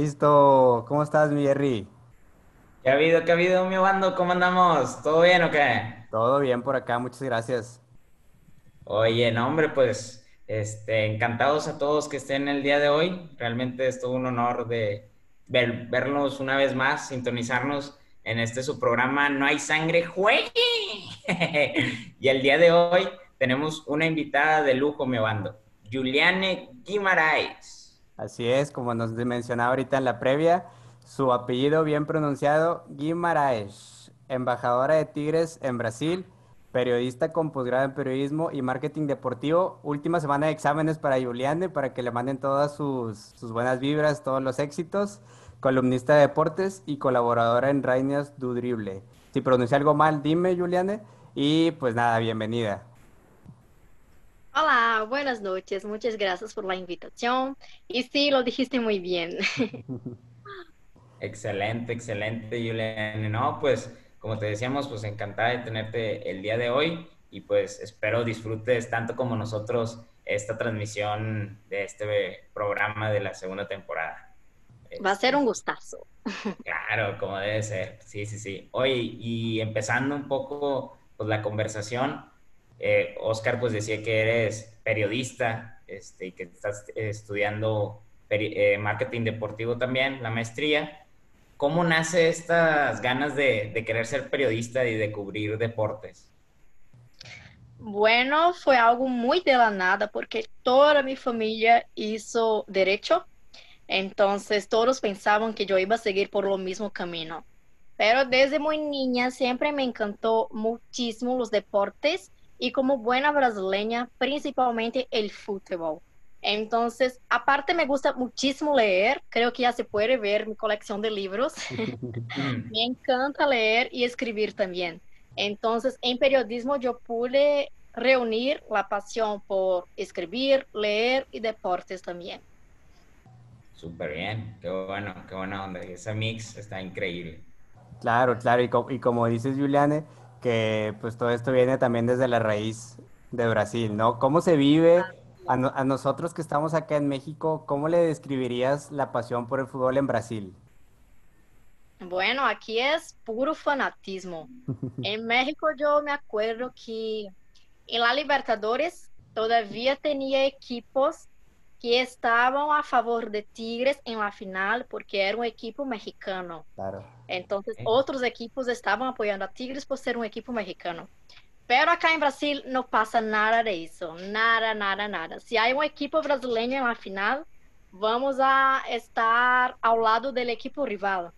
Listo, ¿cómo estás, mi Jerry? ¿Qué ha habido? ¿Qué ha habido, mi bando? ¿Cómo andamos? ¿Todo bien o qué? Todo bien por acá, muchas gracias. Oye, no, hombre, pues, este, encantados a todos que estén el día de hoy. Realmente es todo un honor de ver- verlos una vez más, sintonizarnos en este su programa No hay sangre, juegue. Y el día de hoy tenemos una invitada de lujo, mi bando, Juliane Guimaraes. Así es, como nos mencionaba ahorita en la previa, su apellido bien pronunciado, Guimaraes, embajadora de Tigres en Brasil, periodista con posgrado en periodismo y marketing deportivo. Última semana de exámenes para Juliane, para que le manden todas sus, buenas vibras, todos los éxitos. Columnista de deportes y colaboradora en Rainas du Drible. Si pronuncié algo mal, dime, Juliane. Y pues nada, bienvenida. Hola, buenas noches. Muchas gracias por la invitación. Y sí, lo dijiste muy bien. Excelente, excelente, Julián. No, pues como te decíamos, pues encantada de tenerte el día de hoy y pues espero disfrutes tanto como nosotros esta transmisión de este programa de la segunda temporada. Va a ser un gustazo. Claro, como debe ser. Sí, sí, sí. Oye, y empezando un poco pues la conversación, eh, Oscar pues decía que eres periodista este, y que estás estudiando eh, marketing deportivo también, la maestría. ¿Cómo nace estas ganas de, de querer ser periodista y de cubrir deportes? Bueno, fue algo muy de la nada porque toda mi familia hizo derecho. Entonces todos pensaban que yo iba a seguir por lo mismo camino. Pero desde muy niña siempre me encantó muchísimo los deportes y como buena brasileña, principalmente el fútbol. Entonces, aparte me gusta muchísimo leer, creo que ya se puede ver mi colección de libros. Me encanta leer y escribir también. Entonces, en periodismo yo pude reunir la pasión por escribir, leer y deportes también. Súper bien, qué bueno, qué buena onda. Ese mix está increíble. Claro, claro, y, co- y como dices, Juliane, que pues todo esto viene también desde la raíz de Brasil, ¿no? ¿Cómo se vive a, no- a nosotros que estamos acá en México, cómo le describirías la pasión por el fútbol en Brasil? Bueno, aquí es puro fanatismo. En México yo me acuerdo que en la Libertadores todavía tenía equipos que estaban a favor de Tigres en la final porque era un equipo mexicano. Claro. Entonces, otros equipos estaban apoyando a Tigres por ser un equipo mexicano. Pero acá en Brasil no pasa nada de eso, nada, nada, nada. Si hay un equipo brasileño en la final, vamos a estar al lado del equipo rival.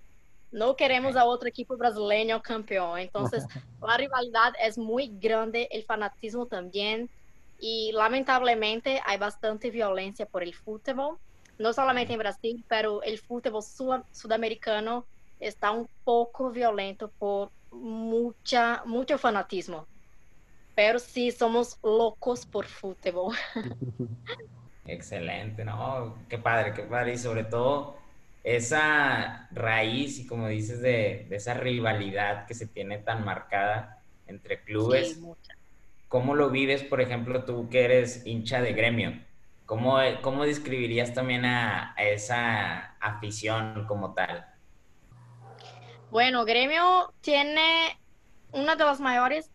No queremos a otro equipo brasileño campeón. Entonces, la rivalidad es muy grande, el fanatismo también. Y lamentablemente hay bastante violencia por el fútbol, no solamente en Brasil, pero el fútbol sud- sudamericano está un poco violento por mucha, mucho fanatismo. Pero sí somos locos por fútbol. Excelente, ¿no? Qué padre, qué padre. Y sobre todo esa raíz y como dices de, de esa rivalidad que se tiene tan marcada entre Sí, clubes. mucha. ¿Cómo lo vives, por ejemplo, tú que eres hincha de gremio? ¿Cómo, cómo describirías también a, a esa afición como tal? Bueno, Grêmio tiene una de las mayores,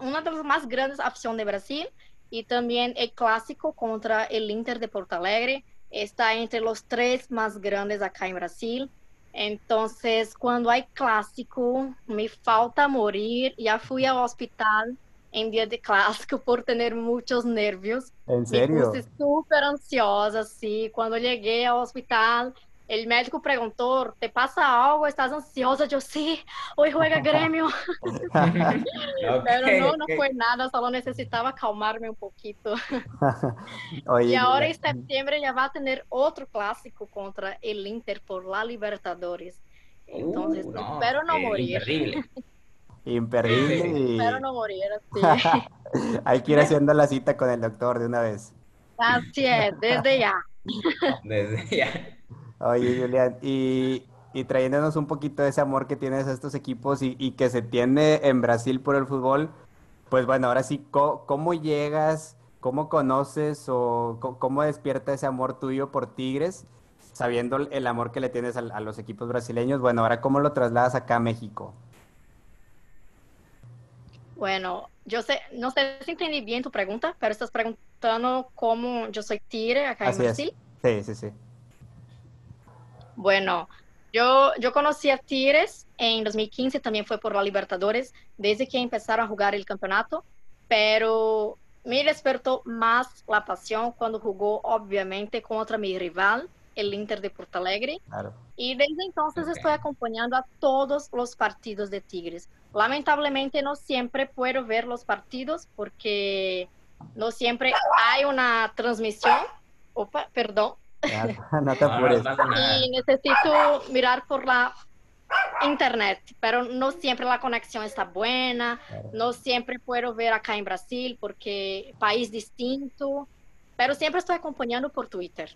una de las más grandes aficiones de Brasil y también el clásico contra el Inter de Porto Alegre está entre los tres más grandes acá en Brasil. Entonces, cuando hay clásico, me falta morir. Ya fui al hospital en día de clásico por tener muchos nervios. ¿En Me serio? puse súper ansiosa, sí. Cuando llegué al hospital, el médico preguntó, ¿te pasa algo? ¿Estás ansiosa? Yo, sí, hoy juega Grêmio. Ok, Pero no, no fue nada, solo necesitaba calmarme un poquito. Y ahora en septiembre ya va a tener otro clásico contra el Inter por la Libertadores. Entonces, Uh, no, espero no eh, morir. Imperdible. imperdible y Espero no morir, sí. hay que ir haciendo la cita con el doctor de una vez. Así es, desde ya. Desde ya. Oye, Julián, y, y trayéndonos un poquito de ese amor que tienes a estos equipos y, y que se tiene en Brasil por el fútbol, pues bueno, ahora sí, ¿cómo, llegas, cómo conoces o cómo despierta ese amor tuyo por Tigres? sabiendo el amor que le tienes a, a los equipos brasileños, bueno, ahora cómo lo trasladas acá a México. Bueno, yo sé, no sé si entendí bien tu pregunta, pero estás preguntando cómo yo soy Tigre acá Así en es. Brasil. Sí, sí, sí. Bueno, yo, yo conocí a Tigres en 2015, también fue por la Libertadores, desde que empezaron a jugar el campeonato, pero me despertó más la pasión cuando jugó, obviamente, contra mi rival, el Inter de Porto Alegre. Claro. Y desde entonces estoy acompañando a todos los partidos de Tigres. Lamentablemente no siempre puedo ver los partidos porque no siempre hay una transmisión. Opa, perdón. No te apures. Y necesito mirar por la internet, pero no siempre la conexión está buena, Claro. no siempre puedo ver acá en Brasil porque país distinto, pero siempre estoy acompañando por Twitter,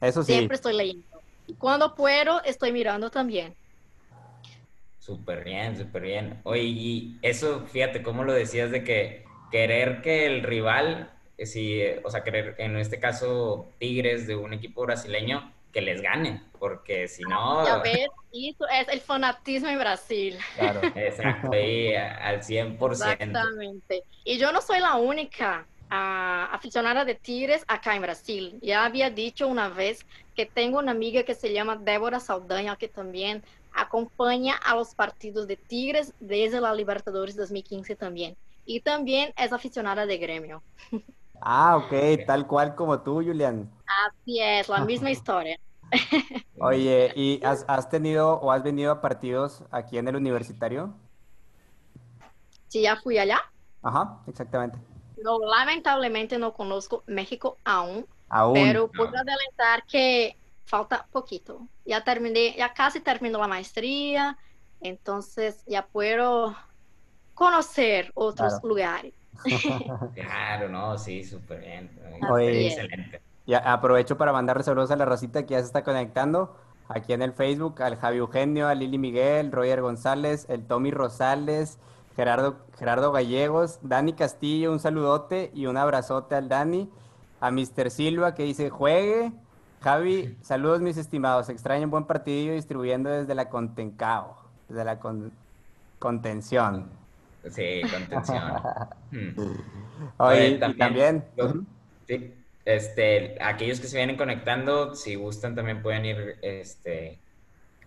Eso sí. siempre estoy leyendo. Y cuando puedo, estoy mirando también. Súper bien, súper bien. Oye, y eso, fíjate cómo lo decías de que querer que el rival, si, eh, o sea, querer, en este caso, Tigres de un equipo brasileño, que les gane, porque si no, Ya ves, eso es el fanatismo en Brasil. Claro. exacto, ahí a- al 100%. Exactamente. Y yo no soy la única ah, aficionada de Tigres acá en Brasil. Ya había dicho una vez que tengo una amiga que se llama Débora Saldaña, que también acompaña a los partidos de Tigres desde la Libertadores 2015 también. Y también es aficionada de gremio. Ah, ok, tal cual como tú, Julián. Así es, la misma historia. Oye, ¿y has, has tenido o has venido a partidos aquí en el universitario? Sí, ya fui allá. Ajá, exactamente. No, lamentablemente no conozco México aún, Aún. Pero puedo adelantar que falta poquito. Ya terminé, ya casi termino la maestría, entonces ya puedo conocer otros Claro. lugares. Claro, no, sí, súper bien. Oye. Excelente. Y aprovecho para mandar saludos a la racita que ya se está conectando. Aquí en el Facebook, al Javi Eugenio, a Lili Miguel, Roger González, el Tommy Rosales, Gerardo, Gerardo Gallegos, Dani Castillo, un saludote y un abrazote al Dani. A Mr. Silva que dice, juegue. Javi, saludos mis estimados. Extraño un buen partidillo distribuyendo desde la Contencao, desde la con- contención. Sí, contención. Hmm. Oye, y también, los- ujú. sí, este, aquellos que se vienen conectando, si gustan también pueden ir este,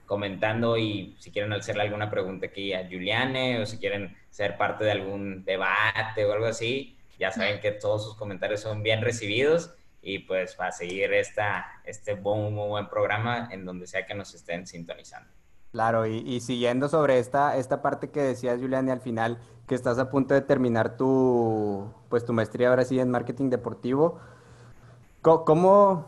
comentando y si quieren hacerle alguna pregunta aquí a Juliane o si quieren ser parte de algún debate o algo así, ya saben que todos sus comentarios son bien recibidos y pues para seguir esta, este muy, muy buen programa en donde sea que nos estén sintonizando. Claro, y, siguiendo sobre esta, esta parte que decías, Julián, y al final, que estás a punto de terminar tu, pues, tu maestría ahora sí en marketing deportivo, ¿cómo,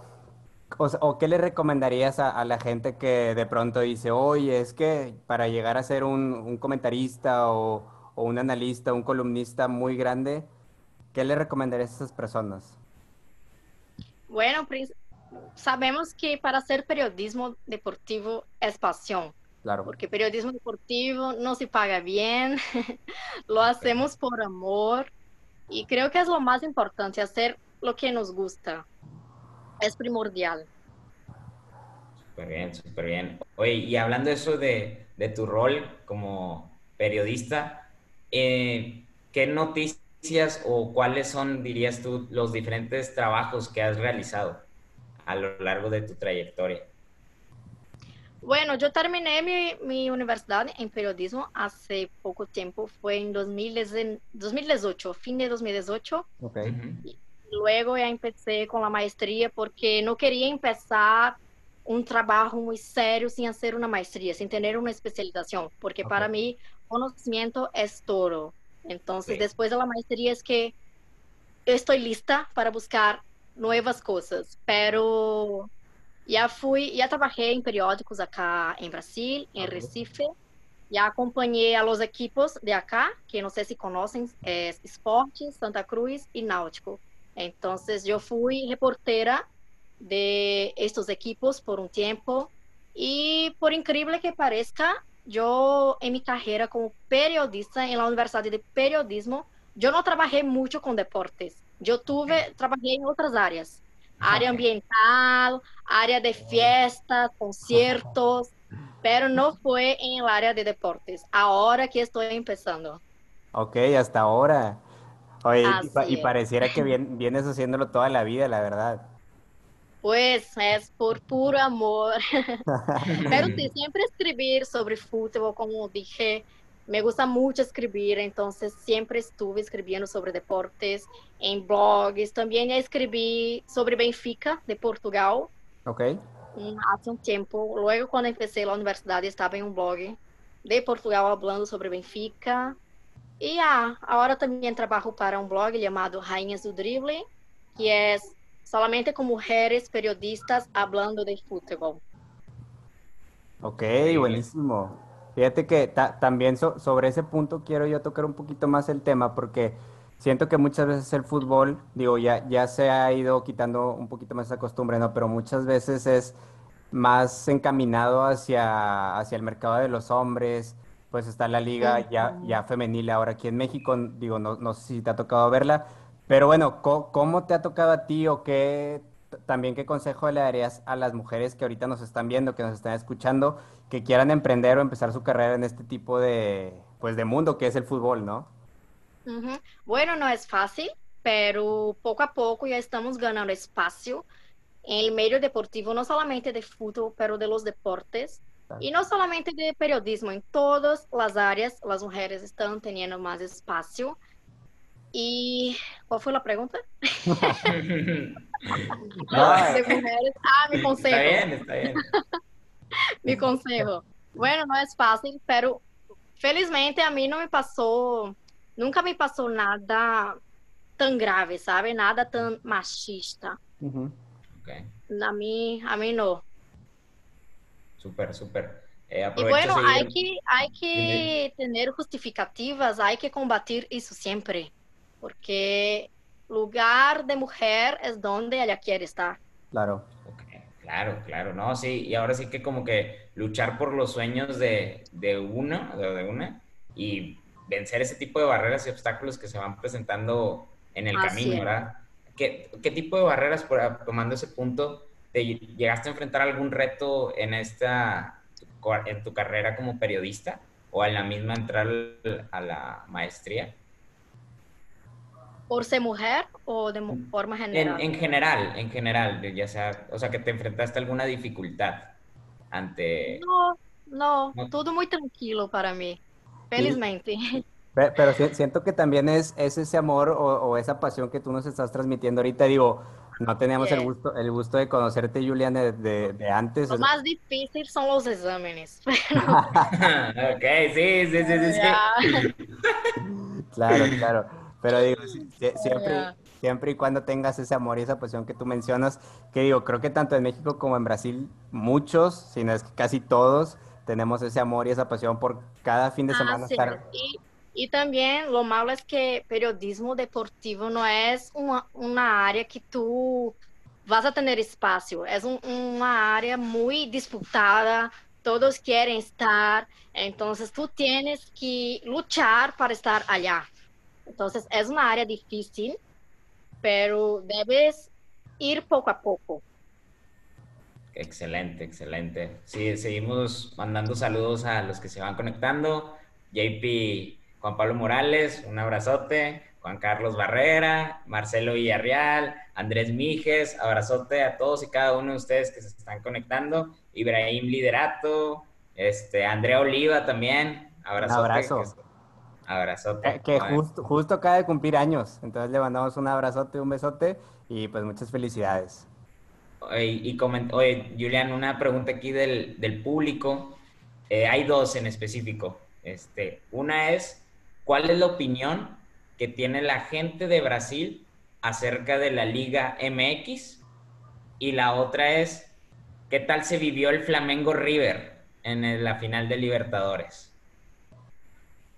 o, qué le recomendarías a, la gente que de pronto dice, oye, es que para llegar a ser un, comentarista o, o un analista, un columnista muy grande, ¿qué le recomendarías a esas personas? Bueno, sabemos que para hacer periodismo deportivo es pasión, Claro, porque periodismo deportivo no se paga bien, lo hacemos por amor y creo que es lo más importante, hacer lo que nos gusta. Es primordial. Súper bien, súper bien. Oye, y hablando de eso de, de tu rol como periodista, eh, ¿qué noticias o cuáles son, dirías tú, los diferentes trabajos que has realizado a lo largo de tu trayectoria? Bueno, yo terminé mi, mi universidad en periodismo hace poco tiempo, fue en 2010 2018, fin de 2018. ok, Ujú. Luego ya empecé con la maestría porque no quería empezar un trabajo muy serio sin hacer una maestría, sin tener una especialización, porque Ok. para mí conocimiento es todo. Entonces, Sí. después de la maestría es que estoy lista para buscar nuevas cosas, pero ya fui, ya trabajé en periódicos acá en Brasil, en Ok. Recife, ya acompañé a los equipos de acá, que no sé si conocen, es Esporte, Santa Cruz y Náutico. Entonces yo fui reportera de estos equipos por un tiempo y por increíble que parezca, yo en mi carrera como periodista en la Universidad de Periodismo, yo no trabajé mucho con deportes. Yo tuve, trabajé en otras áreas. área ambiental, área de fiestas, conciertos, pero no fue en el área de deportes. Ahora que estoy empezando. Ok, hasta ahora. Oye, y, pareciera que vienes haciéndolo toda la vida, la verdad. Pues es por puro amor. Pero sí, siempre escribir sobre fútbol, como dije, me gusta mucho escribir, entonces siempre estuve escribiendo sobre deportes en blogs. También escribí sobre Benfica, de Portugal. Ok. Hace un tiempo. Luego, cuando empecé la universidad, estaba en un blog de Portugal hablando sobre Benfica. Y ah, ahora también trabajo para un blog llamado Rainhas do Drible, que es solamente con mujeres periodistas hablando de fútbol. Ok, buenísimo. Fíjate que también sobre ese punto quiero yo tocar un poquito más el tema porque siento que muchas veces el fútbol, digo, ya, ya se ha ido quitando un poquito más esa costumbre, ¿no? Pero muchas veces es más encaminado hacia, hacia el mercado de los hombres, pues está la liga ya, ya femenil ahora aquí en México, digo, no, no sé si te ha tocado verla, pero bueno, ¿cómo, te ha tocado a ti o qué, también qué consejo le darías a las mujeres que ahorita nos están viendo, que nos están escuchando, que quieran emprender o empezar su carrera en este tipo de, pues, de mundo que es el fútbol, ¿no? Bueno, no es fácil, pero poco a poco ya estamos ganando espacio en el medio deportivo, no solamente de fútbol, pero de los deportes. Y no solamente de periodismo, en todas las áreas las mujeres están teniendo más espacio. ¿Y cuál fue la pregunta? Ah, mi consejo. Está bien, está bien. mi consejo. Bueno, no es fácil, pero felizmente a mí no me pasó, nunca me pasó nada tan grave, ¿sabe? Nada tan machista. A mí, a mí no. Súper, súper. Eh, y bueno, hay que, hay que tener justificativas, hay que combatir eso siempre, porque lugar de mujer es donde ella quiere estar. Claro. Claro, claro, no, sí, y ahora sí que como que luchar por los sueños de, de una, de, una, y vencer ese tipo de barreras y obstáculos que se van presentando en el camino, ¿verdad? ¿Qué, ¿Qué, tipo de barreras, por, tomando ese punto, llegaste a enfrentar algún reto en esta en tu carrera como periodista o en la misma entrar a la maestría? ¿Por ser mujer o de forma general? En, general, en general, ya sea, o sea, que te enfrentaste a alguna dificultad ante... No, no, todo muy tranquilo para mí, felizmente. Pero, siento que también es, ese amor o, o, esa pasión que tú nos estás transmitiendo ahorita. Digo, no teníamos el gusto, el gusto de conocerte, Julián, de, de, antes. Lo más difícil son los exámenes. ok, sí, sí, sí, sí. claro, claro. Pero digo, siempre, siempre y cuando tengas ese amor y esa pasión que tú mencionas, que digo, creo que tanto en México como en Brasil, muchos, si no es que casi todos, tenemos ese amor y esa pasión por cada fin de ah, semana y también lo malo es que periodismo deportivo no es una, una área que tú vas a tener espacio, es un, una área muy disputada, todos quieren estar, entonces tú tienes que luchar para estar allá. Entonces es una área difícil, pero debes ir poco a poco. Excelente, excelente. Sí, seguimos mandando saludos a los que se van conectando. JP Juan Pablo Morales, un abrazote. Juan Carlos Barrera, Marcelo Villarreal, Andrés Mijes, abrazote a todos y cada uno de ustedes que se están conectando. Ibrahim Liderato, este, Andrea Oliva también, abrazote. Un abrazo. abrazote. Que, justo, justo acaba de cumplir años, entonces le mandamos un abrazote, un besote y pues muchas felicidades. Oye, y oye Julián, una pregunta aquí del, del público. Eh, hay dos en específico. Este, una es, ¿Cuál es la opinión que tiene la gente de Brasil acerca de la Liga MX? Y la otra es, ¿qué tal se vivió el Flamengo River en la final de Libertadores?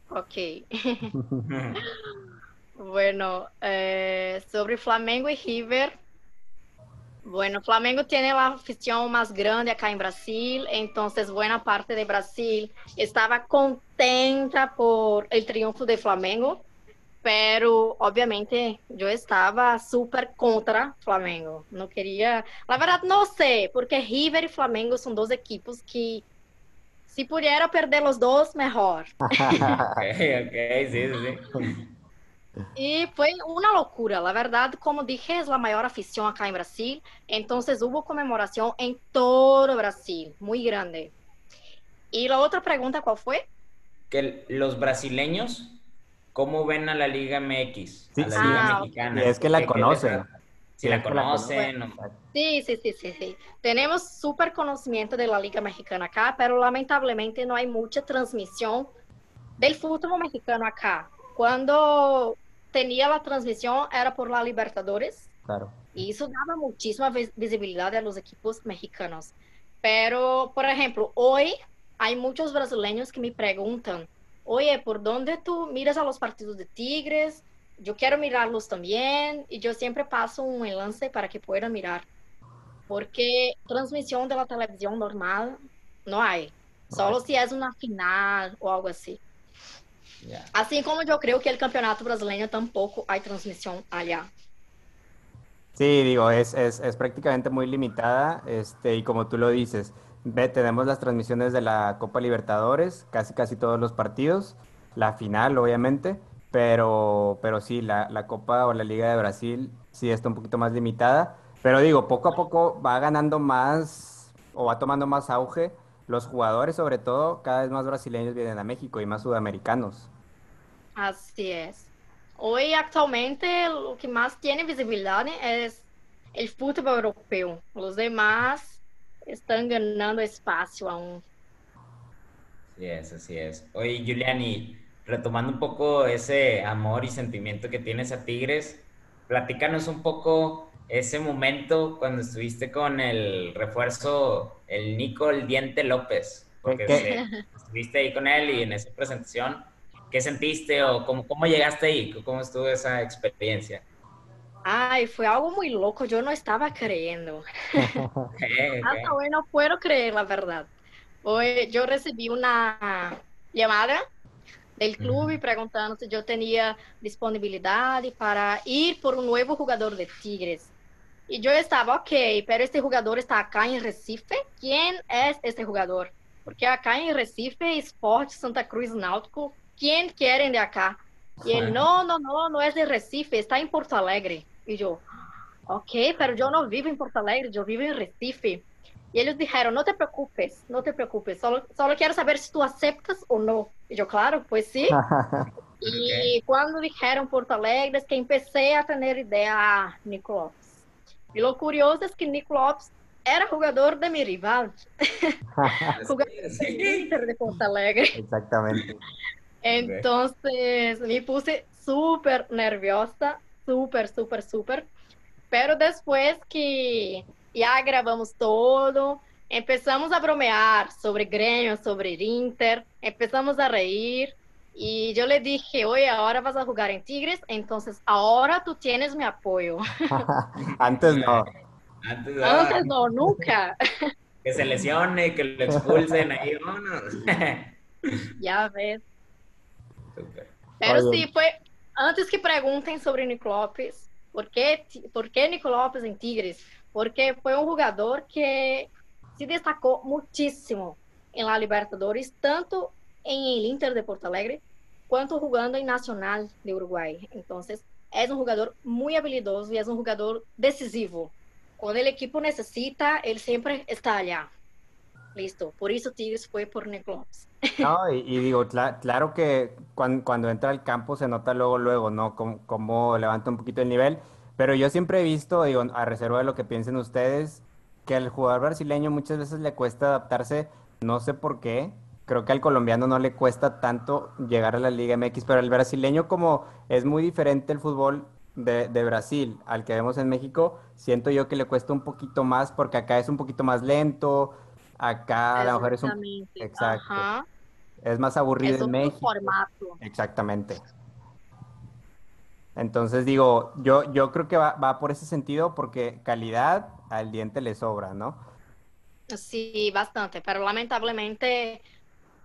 Ok. bueno, eh, sobre Flamengo y River, Bueno, Flamengo tiene la afición más grande acá en Brasil, entonces buena parte de Brasil estaba contenta por el triunfo de Flamengo, pero obviamente yo estaba súper contra Flamengo. No quería, la verdad no sé, porque River y Flamengo son dos equipos que si pudiera perder los dos, mejor. ok, ok, sí, sí. Y fue una locura, la verdad, como dije, es la mayor afición acá en Brasil, entonces hubo conmemoración en todo Brasil, muy grande. Y la otra pregunta, ¿cuál fue? Que los brasileños, ¿cómo ven a la Liga MX? Sí, a la sí. Liga Ah, Mexicana. Es que la ¿Qué- qué conocen. Si la que la conocen. Sí, sí, sí, sí, sí. Tenemos súper conocimiento de la Liga Mexicana acá, pero lamentablemente no hay mucha transmisión del fútbol mexicano acá. Cuando tenía la transmisión era por la Libertadores Claro. y eso daba muchísima vis- visibilidad a los equipos mexicanos. Pero, por ejemplo, hoy hay muchos brasileños que me preguntan, oye, ¿por dónde tú miras a los partidos de Tigres? Yo quiero mirarlos también y yo siempre paso un enlace para que puedan mirar. Porque transmisión de la televisión normal no hay. Solo si es una final o algo así. Así como yo creo que el campeonato brasileño tampoco hay transmisión allá. Sí, digo, es, es, es prácticamente muy limitada, este, y como tú lo dices, ve, tenemos las transmisiones de la Copa Libertadores, casi casi todos los partidos, la final, obviamente, pero, pero sí, la, la Copa o la Liga de Brasil sí está un poquito más limitada, pero digo, poco a poco va ganando más o va tomando más auge los jugadores, sobre todo, cada vez más brasileños vienen a México y más sudamericanos. Así es. Hoy actualmente lo que más tiene visibilidad es el fútbol europeo. Los demás están ganando espacio aún. Así es, así es. Oye, Julián, y retomando un poco ese amor y sentimiento que tienes a Tigres, platícanos un poco ese momento cuando estuviste con el refuerzo, el Nico el Diente López, porque estuviste ahí con él y en esa presentación, ¿qué sentiste o cómo, cómo llegaste ahí? ¿Cómo estuvo esa experiencia? Ay, fue algo muy loco. Yo no estaba creyendo. Ok, Hasta ok. hoy no puedo creer la verdad. Hoy yo recibí una llamada del club y preguntando si yo tenía disponibilidad para ir por un nuevo jugador de Tigres. Y yo estaba, ok, pero este jugador está acá en Recife. ¿Quién es este jugador? Porque acá en Recife, Sport Santa Cruz Náutico, ¿quién quieren de acá? Y él, no, no, no, no es de Recife, está en Porto Alegre. Y yo, ok, pero yo no vivo en Porto Alegre, yo vivo en Recife. Y ellos dijeron, no te preocupes, no te preocupes, solo, solo quiero saber si tú aceptas o no. Y yo, claro, pues sí. Y cuando dijeron Porto Alegre que empecé a tener idea, ah, Nico Lopes. Y lo curioso es que Nico Lopes era jugador de mi rival, jugador Sí. del Inter de Porto Alegre. Exactamente. Entonces me puse súper nerviosa, súper, súper, súper. Pero después que ya grabamos todo, empezamos a bromear sobre Grêmio, sobre Inter, empezamos a reír. Y yo le dije, oye, ahora vas a jugar en Tigres, entonces ahora tú tienes mi apoyo. Antes no. Antes, ah, Antes no, nunca. que se lesione, que lo expulsen ahí, vámonos. Ya ves. Súper. Pero Oye. sí, fue antes que preguntem sobre Nico Lopes, ¿por qué, ti- por qué Nico Lopes en Tigres? Porque fue un jugador que se destacó muchísimo en la Libertadores, tanto en el Inter de Porto Alegre, cuanto jugando en Nacional de Uruguay. Entonces, es un jugador muy habilidoso y es un jugador decisivo. Cuando el equipo necesita, él siempre está allá. Listo. Por eso Tigres fue por Lopes. No, y, y digo, cla- claro que cuan- cuando, entra al campo se nota luego, luego, ¿no? Cómo, cómo levanta un poquito el nivel. Pero yo siempre he visto, digo, a reserva de lo que piensen ustedes, que al jugador brasileño muchas veces le cuesta adaptarse, no sé por qué. Creo que al colombiano no le cuesta tanto llegar a la Liga MX, pero al brasileño como es muy diferente el fútbol de, de Brasil al que vemos en México, siento yo que le cuesta un poquito más porque acá es un poquito más lento, acá a lo mejor es un, Exactamente. exacto. Ajá. es más aburrido Es en México. formato. Exactamente. Entonces digo, yo, yo creo que va, va por ese sentido porque calidad al diente le sobra, ¿no? Sí, bastante, pero lamentablemente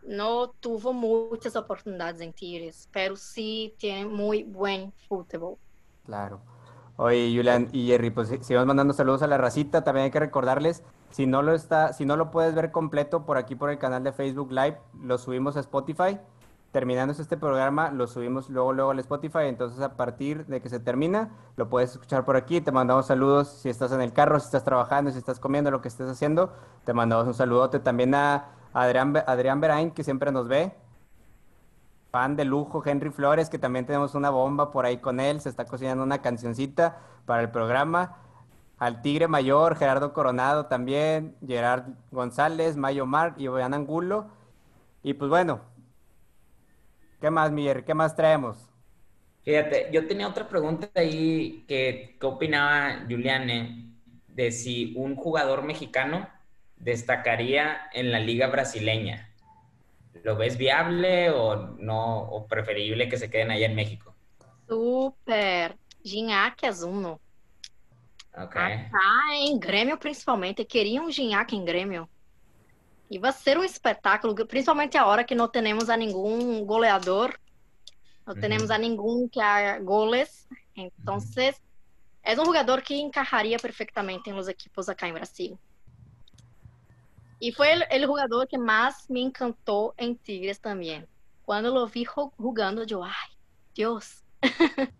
no tuvo muchas oportunidades en Tigres, pero sí tiene muy buen fútbol. Claro. Oye, Julián y Jerry, pues sigamos mandando saludos a la racita. También hay que recordarles, si no lo está, si no lo puedes ver completo por aquí por el canal de Facebook Live, lo subimos a Spotify. Terminando este programa, lo subimos luego, luego al Spotify. Entonces, a partir de que se termina, lo puedes escuchar por aquí. Te mandamos saludos si estás en el carro, si estás trabajando, si estás comiendo, lo que estés haciendo. Te mandamos un saludote también a Adrián, Adrián Berain, que siempre nos ve. Fan de lujo, Henry Flores, que también tenemos una bomba por ahí con él. Se está cocinando una cancioncita para el programa. Al Tigre Mayor, Gerardo Coronado también, Gerard González, Mayo Mar y Boyan Angulo. Y pues bueno, ¿qué más, Miguel? ¿Qué más traemos? Fíjate, yo tenía otra pregunta ahí que, ¿qué opinaba Juliane de si un jugador mexicano destacaría en la liga brasileña? ¿Lo ves viable o no, o preferible que se queden allá en México? Super. Gignac é uno. Ok. Acá em Grêmio, principalmente, queriam um Gignac em Grêmio. E vai ser um espetáculo, principalmente a hora que não temos a nenhum goleador, não Uhum. temos a nenhum que haga goles. Então, é um jogador que encaixaria perfeitamente em los equipos acá em Brasil. E foi el, el jugador que mais me encantou em Tigres também. Quando eu vi jogando, eu, ai, Deus,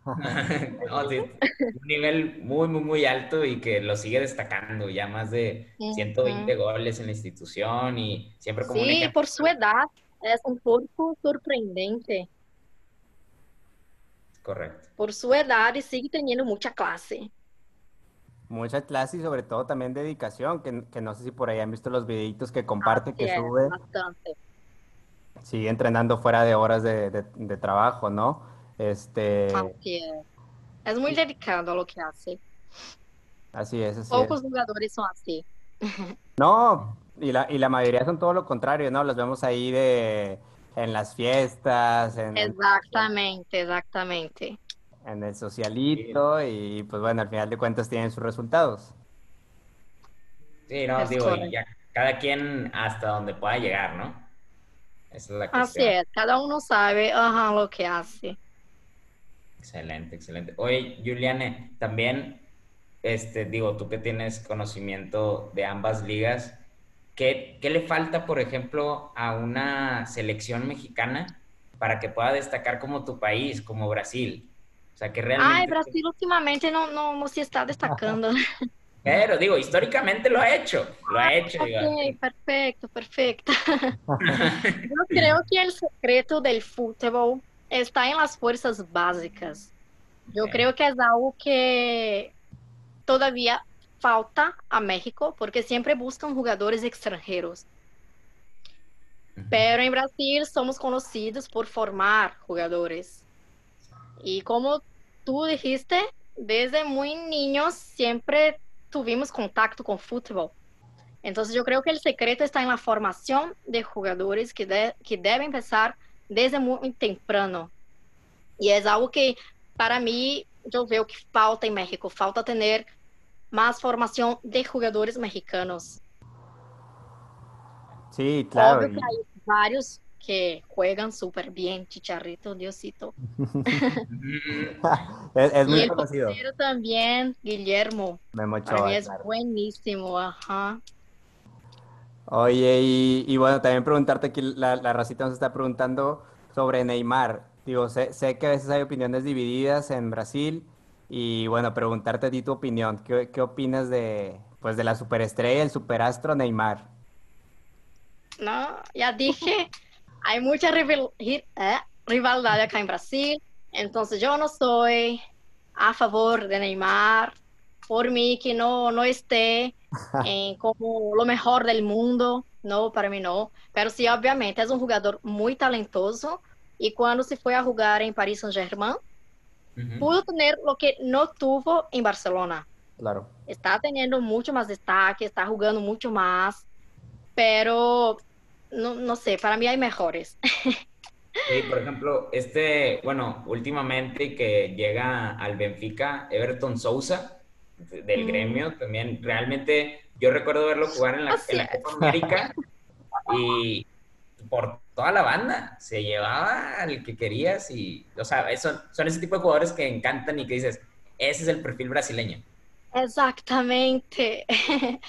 No, sí, un nivel muy, muy, muy alto y que lo sigue destacando. Ya más de 120 goles en la institución y siempre como Sí, por su edad, es un poco sorprendente. Correcto. Por su edad y sigue teniendo mucha clase. Mucha clase y sobre todo también dedicación, que, que no sé si por ahí han visto los videitos que comparte, que es, sube. bastante. Sigue entrenando fuera de horas de, de- de trabajo, ¿no? Este, Así es. Es muy dedicado a lo que hace. así es, así es. Pocos jugadores son así. No, y la, y la mayoría son todo lo contrario, ¿no? Los vemos ahí de en las fiestas, en, Exactamente, exactamente. En el socialito, y pues bueno, al final de cuentas tienen sus resultados. Sí, no, Es digo, ya cada quien hasta donde pueda llegar, ¿no? Esa es la Así cuestión. es, cada uno sabe ajá, lo que hace. Excelente, excelente. Oye, Juliane, también, este, digo, tú que tienes conocimiento de ambas ligas, ¿qué, qué le falta, por ejemplo, a una selección mexicana para que pueda destacar como tu país, como Brasil? O sea, que Ay, realmente... Brasil últimamente no, no, no se está destacando. Pero, digo, históricamente lo ha hecho, lo ha hecho. digo. Ok, perfecto, perfecto. Yo creo que el secreto del fútbol está en las fuerzas básicas. Yo creo que es algo que todavía falta a México, porque siempre buscan jugadores extranjeros. Pero en Brasil somos conocidos por formar jugadores. Y como tú dijiste, desde muy niños siempre tuvimos contacto con fútbol. Entonces yo creo que el secreto está en la formación de jugadores que, de- que debe empezar desde muy temprano. Y es algo que para mí yo veo que falta en México, falta tener más formación de jugadores mexicanos. Sí, claro. Obvio que hay varios que juegan súper bien, Chicharrito, Diosito. Es, es y muy el conocido. también, Guillermo. Memo Ochoa, es claro. buenísimo, ajá. Oye, y, y bueno, también preguntarte aquí, la, la racita nos está preguntando sobre Neymar. Digo, sé, sé que a veces hay opiniones divididas en Brasil y bueno, preguntarte a ti tu opinión. ¿Qué, qué opinas de, pues, de la superestrella, el superastro Neymar? No, ya dije, hay mucha rival- ri- eh, rivalidad acá en Brasil, entonces yo no soy a favor de Neymar, por mí que no, no esté en como lo mejor del mundo, no, para mí no, pero sí, obviamente, es un jugador muy talentoso y cuando se fue a jugar en Paris Saint-Germain, ujú. pudo tener lo que no tuvo en Barcelona. Claro. está teniendo mucho más destaque, está jugando mucho más, pero no, no sé, para mí hay mejores. Sí, por ejemplo, este, bueno, últimamente que llega al Benfica, Everton Sousa, de- del Mm. gremio, también realmente yo recuerdo verlo jugar en la, Así en la es. Copa América y por toda la banda, se llevaba al que querías y, o sea, son, son ese tipo de jugadores que encantan y que dices, ese es el perfil brasileño. Exactamente.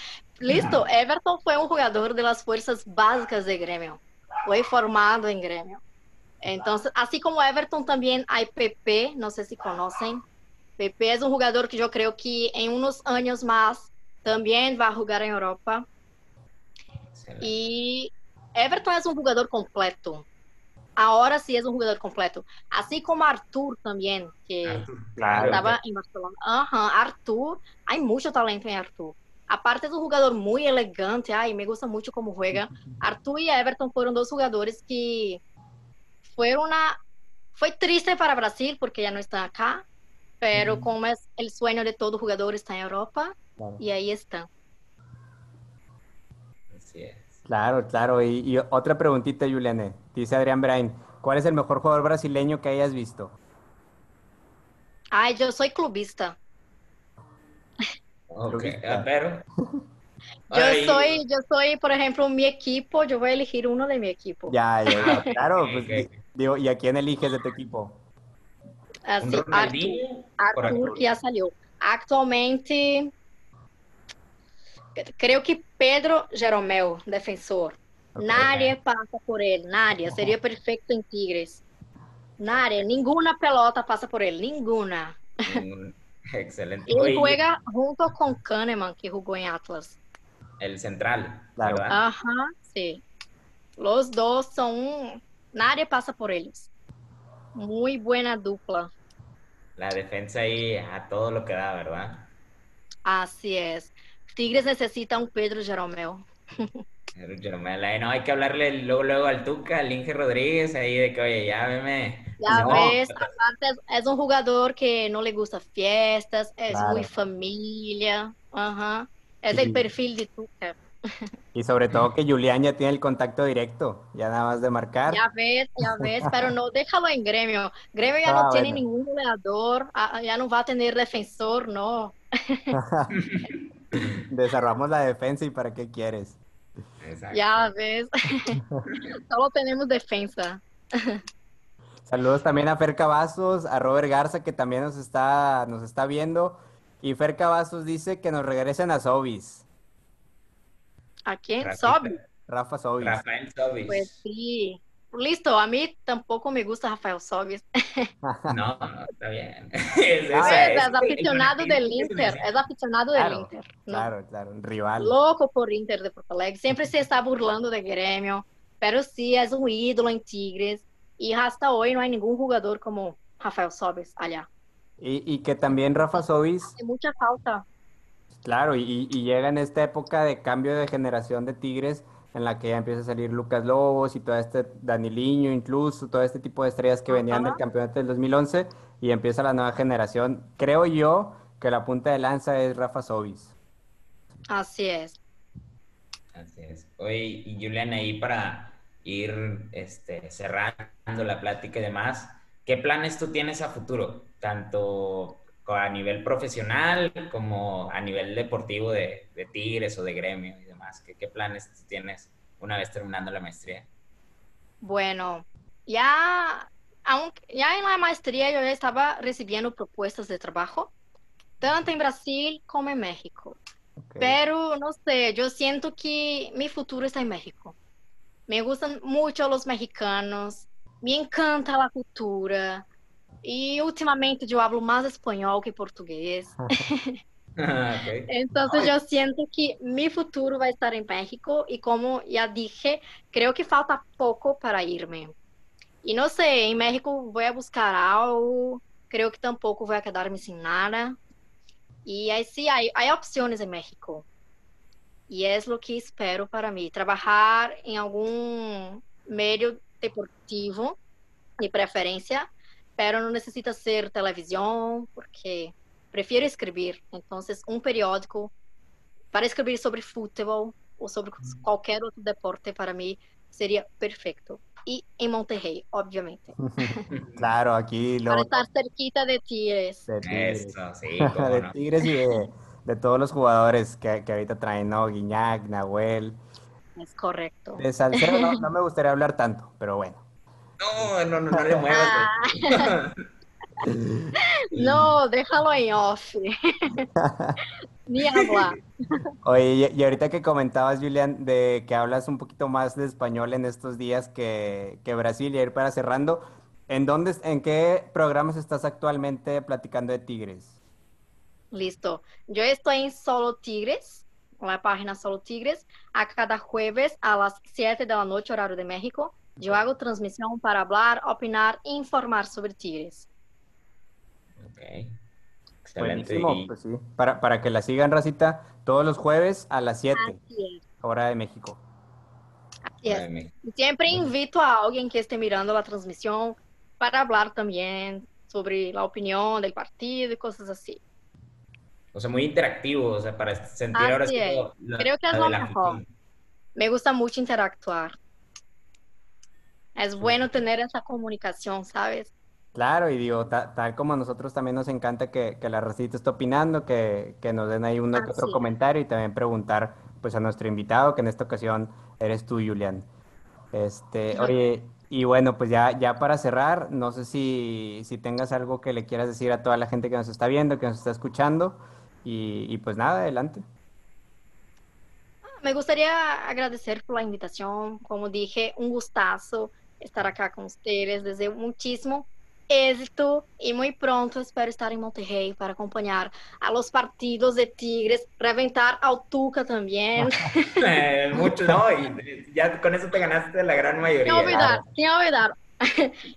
Listo, Everton fue un jugador de las fuerzas básicas de Grêmio. Fue formado en Grêmio. Entonces, así como Everton también hay Pepe, no sé si conocen. Pepe es un jugador que yo creo que en unos años más también va a jugar en Europa. Y Everton es un jugador completo. Ahora sí es un jugador completo. Así como Arthur también, que Arthur, claro. estaba en Barcelona. Ajá, Arthur, hay mucho talento en Arthur. Aparte es un jugador muy elegante, ay, me gusta mucho cómo juega. Arthur y Everton fueron dos jugadores que fueron una... Fue triste para Brasil porque ya no están acá, pero como es el sueño de todo jugador está en Europa, Claro. y ahí están. Así es. Claro, claro. Y, y otra preguntita, Juliane. Dice Adrián Brain, ¿cuál es el mejor jugador brasileño que hayas visto? Ay, yo soy clubista. Ah, pero... Yo soy, yo soy, por ejemplo, mi equipo, yo voy a elegir uno de mi equipo. Ya, ya, ya. Claro, pues, ok. di- digo, ¿y a quién eliges de tu equipo? Así, Arthur, Arthur Arthur. que ya salió. Actualmente, creo que Pedro Jeromel, defensor. Ok. Nadie pasa por él, nadie. Sería perfecto en Tigres. Nadie, ninguna pelota pasa por él, ninguna. Excelente. Juega junto con Kahneman, que jugó en Atlas. el central, Claro. ¿verdad? Ajá, sí. Los dos son. Nadie pasa por ellos. Muy buena dupla. La defensa ahí a todo lo que da, ¿verdad? Así es. Tigres necesita un Pedro Jeromel. Jeromel, no hay que hablarle luego, luego al Tuca, al Inge Rodríguez, ahí de que, oye, ya veme. Ya No, ves, aparte es, un jugador que no le gusta fiestas, es Claro. muy familia. Ajá. Es Sí. el perfil de Tuca. Y sobre todo que Julián ya tiene el contacto directo, ya nada más de marcar. Ya ves, ya ves, pero no déjalo en gremio. Gremio ya Ah, no tiene ningún goleador, ya no va a tener defensor, no. Desarmamos la defensa y para qué quieres. Exacto. Ya ves. Solo tenemos defensa. Saludos también a Fer Cavazos, a Robert Garza que también nos está, nos está viendo. Y Fer Cavazos dice que nos regresen a Sobis. ¿A quién? Sobe. Rafa Sobis. Rafael Sobis. Pues sí. Listo, a mí tampoco me gusta Rafael Sobis. No, no, está bien. Es, Ah, esa- es, es- es aficionado el del Inter, es aficionado del Claro, Inter. ¿no? Claro, claro, un rival. Louco por Inter de Porto Alegre. Siempre se está burlando de Grêmio, pero sí es un ídolo en Tigres. Y hasta hoy no hay ningún jugador como Rafael Sobis allá. Y, y que también Rafa Sobis, Hace mucha falta. claro, y, y llega en esta época de cambio de generación de Tigres, en la que ya empieza a salir Lucas Lobos y todo este Daniliño, incluso todo este tipo de estrellas que venían del campeonato del 2011, y empieza la nueva generación. Creo yo que la punta de lanza es Rafa Sobis. Así es. Así es. Oye, y Julián, ahí para ir este, cerrando la plática y demás, ¿qué planes tú tienes a futuro? Tanto a nivel profesional como a nivel deportivo de, de Tigres o de Gremio y demás. ¿Qué, qué planes tienes una vez terminando la maestría? Bueno, ya, aunque, ya en la maestría yo estaba recibiendo propuestas de trabajo, tanto en Brasil como en México. Ok. Pero no sé, yo siento que mi futuro está en México. Me gustan mucho los mexicanos, me encanta la cultura. Y últimamente yo hablo más español que portugués. Ok. Entonces yo siento que mi futuro va a estar en México y como ya dije, creo que falta poco para irme. Y no sé, en México voy a buscar algo, creo que tampoco voy a quedarme sin nada. Y ahí sí, hay, hay opciones en México. Y es lo que espero para mí, trabajar en algún medio deportivo, de preferencia, pero no necesita ser televisión, porque prefiero escribir. Entonces, un periódico para escribir sobre fútbol o sobre qualquer outro deporte para mí sería perfecto. Y en Monterrey, obviamente. Claro, aquí Para luego estar cerquita de Tigres. de Tigres. Eso, sí, cómo de no. Tigres y de, de todos los jugadores que, que ahorita traen, ¿no? Guiñac, Nahuel. Es correcto. De salsero no, no me gustaría hablar tanto, pero bueno. No, no, no, no le muevas. Ah. No, déjalo en off. Ni hablar. Oye, y, ahorita que comentabas, Julián, de que hablas un poquito más de español en estos días que, que Brasil, y ir para cerrando, ¿en dónde, en qué programas estás actualmente platicando de Tigres? Listo. Yo estoy en Solo Tigres, la página Solo Tigres, a cada jueves a las 7 de la noche, horario de México. Yo hago transmisión para hablar, opinar informar sobre Tigres. Ok. Excelente. Buenísimo, Y- pues sí. Para, para que la sigan, Racita, todos los jueves a las 7, Así es. hora de México. así es. Y Siempre invito a alguien que esté mirando la transmisión para hablar también sobre la opinión del partido y cosas así. O sea, muy interactivo, o sea, para sentir ahora sí Creo que es lo mejor. Me gusta mucho interactuar. Es bueno tener esa comunicación, ¿sabes? Claro, y digo, ta- tal como a nosotros también nos encanta que, que la racita esté opinando, que, que nos den ahí uno que otro comentario y también preguntar pues a nuestro invitado, que en esta ocasión eres tú, Julián. Este, oye, y bueno, pues ya, ya para cerrar, no sé si, si tengas algo que le quieras decir a toda la gente que nos está viendo, que nos está escuchando, y, y pues nada, adelante. Me gustaría agradecer por la invitación. Como dije, un gustazo estar acá con ustedes. Deseo muchísimo éxito y muy pronto espero estar en Monterrey para acompañar a los partidos de Tigres, reventar al Tuca también. Eh, mucho, no, y ya con eso te ganaste la gran mayoría. Sem olvidar, sem olvidar.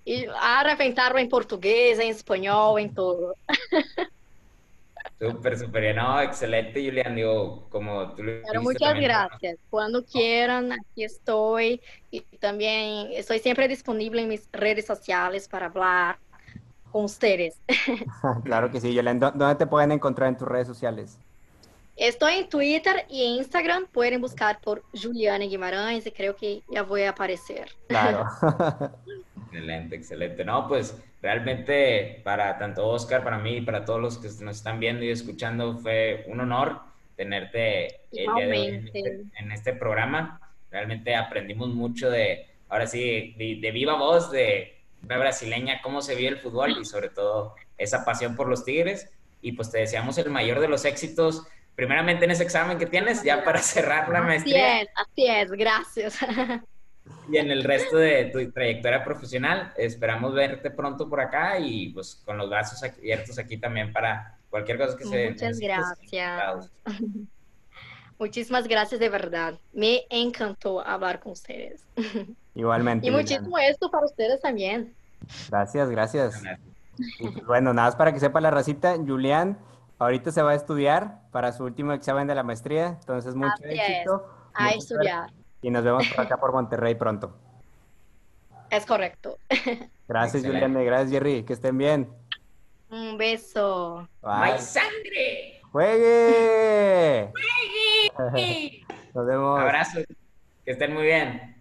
E a reventar em português, em espanhol, em tudo. Súper, súper bien. No, excelente, Julián. Digo, como tú lo Pero dijiste muchas también, gracias. Cuando quieran, aquí estoy. Y también estoy siempre disponible en mis redes sociales para hablar con ustedes. Claro que sí, Julián. ¿Dó- ¿Dónde te pueden encontrar en tus redes sociales? Estoy en Twitter y en Instagram. Pueden buscar por Juliana Guimarães y creo que ya voy a aparecer. Claro. Excelente, excelente. No, pues realmente para tanto Oscar, para mí y para todos los que nos están viendo y escuchando, fue un honor tenerte el día de hoy en este, en este programa. Realmente aprendimos mucho de, ahora sí, de, de viva voz de una brasileña, cómo se vive el fútbol y sobre todo esa pasión por los Tigres. Y pues te deseamos el mayor de los éxitos, primeramente en ese examen que tienes, ya para cerrar la Así maestría. es, así es, gracias. Y en el resto de tu trayectoria profesional, esperamos verte pronto por acá y pues con los brazos abiertos aquí también para cualquier cosa que se Muchas gracias. Muchísimas gracias de verdad. Me encantó hablar con ustedes. Igualmente. Y muchísimo éxito para ustedes también. Gracias, gracias. Y, pues, bueno, nada más para que sepa la racita, Julián ahorita se va a estudiar para su último examen de la maestría, entonces mucho Así es. éxito. A estudiar. suerte, y nos vemos por acá por Monterrey pronto. Es correcto. Gracias, Juliana. Gracias, Jerry. Que estén bien. Un beso. ¡Hay sangre! ¡Juegue! ¡Juegue! Nos vemos. Abrazos. Que estén muy bien.